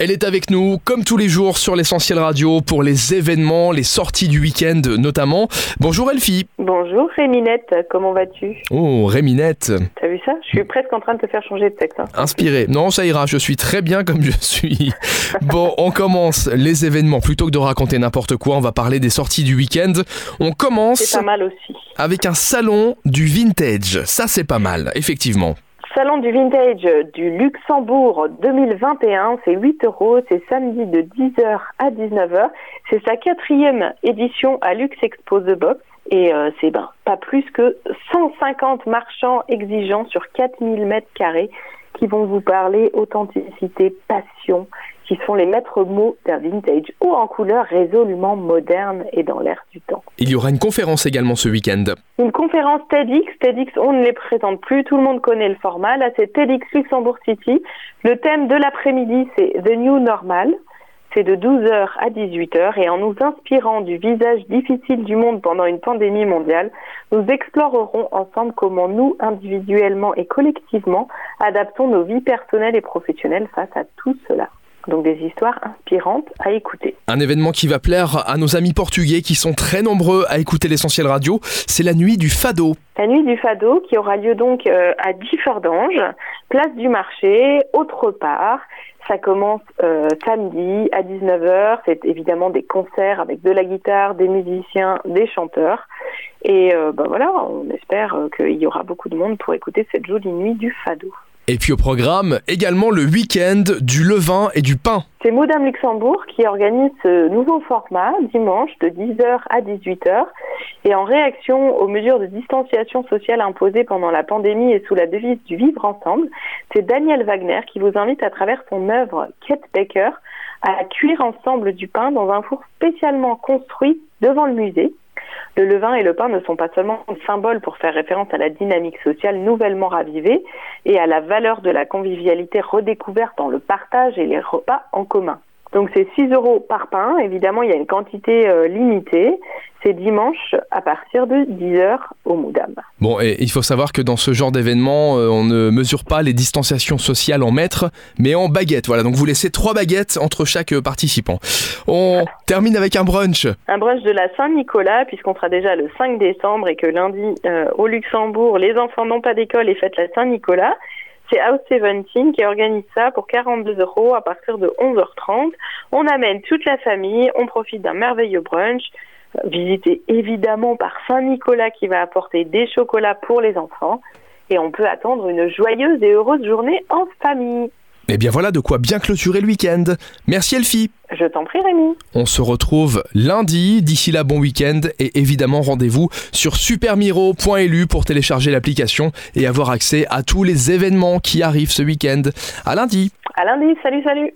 Elle est avec nous, comme tous les jours, sur l'essentiel radio pour les événements, les sorties du week-end notamment. Bonjour Elfie. Bonjour Réminette, comment vas-tu? Oh Réminette. T'as vu ça? Je suis presque en train de te faire changer de texte. Hein. Inspiré. Non, ça ira, je suis très bien comme je suis. bon, on commence les événements. Plutôt que de raconter n'importe quoi, on va parler des sorties du week-end. On commence. C'est pas mal aussi. Avec un salon du vintage. Ça, c'est pas mal, effectivement. Salon du vintage du Luxembourg 2021, c'est 8 euros, c'est samedi de 10h à 19h. C'est sa quatrième édition à Lux Expo The Box et euh, c'est ben, pas plus que 150 marchands exigeants sur 4000 mètres carrés qui vont vous parler authenticité, passion, qui sont les maîtres mots d'un vintage ou en couleur résolument moderne et dans l'air du temps. Il y aura une conférence également ce week-end. Une conférence TEDx. TEDx, on ne les présente plus, tout le monde connaît le format. Là, c'est TEDx Luxembourg City. Le thème de l'après-midi, c'est The New Normal. C'est de 12h à 18h et en nous inspirant du visage difficile du monde pendant une pandémie mondiale, nous explorerons ensemble comment nous, individuellement et collectivement, adaptons nos vies personnelles et professionnelles face à tout cela. Donc des histoires inspirantes à écouter. Un événement qui va plaire à nos amis portugais qui sont très nombreux à écouter l'essentiel radio, c'est la nuit du Fado. La nuit du Fado qui aura lieu donc euh, à Differdange, place du marché, autre part. Ça commence euh, samedi à 19h. C'est évidemment des concerts avec de la guitare, des musiciens, des chanteurs. Et euh, ben voilà, on espère qu'il y aura beaucoup de monde pour écouter cette jolie nuit du Fado. Et puis au programme, également le week-end du levain et du pain. C'est Modam Luxembourg qui organise ce nouveau format dimanche de 10h à 18h. Et en réaction aux mesures de distanciation sociale imposées pendant la pandémie et sous la devise du vivre ensemble, c'est Daniel Wagner qui vous invite à travers son œuvre Kate Baker à cuire ensemble du pain dans un four spécialement construit devant le musée. Le levain et le pain ne sont pas seulement un symbole pour faire référence à la dynamique sociale nouvellement ravivée et à la valeur de la convivialité redécouverte dans le partage et les repas en commun. Donc c'est 6 euros par pain. Évidemment, il y a une quantité euh, limitée. C'est dimanche à partir de 10h au Moudam. Bon, et il faut savoir que dans ce genre d'événement, euh, on ne mesure pas les distanciations sociales en mètres, mais en baguettes. Voilà, donc vous laissez trois baguettes entre chaque euh, participant. On termine avec un brunch. Un brunch de la Saint-Nicolas, puisqu'on sera déjà le 5 décembre et que lundi, au Luxembourg, les enfants n'ont pas d'école et fêtent la Saint-Nicolas. C'est House 17 qui organise ça pour 42 euros à partir de 11h30. On amène toute la famille, on profite d'un merveilleux brunch, visité évidemment par Saint-Nicolas qui va apporter des chocolats pour les enfants. Et on peut attendre une joyeuse et heureuse journée en famille. Et eh bien voilà de quoi bien clôturer le week-end. Merci Elfie. Je t'en prie Rémi. On se retrouve lundi. D'ici là, bon week-end. Et évidemment, rendez-vous sur supermiro.lu pour télécharger l'application et avoir accès à tous les événements qui arrivent ce week-end. À lundi. À lundi. Salut, salut.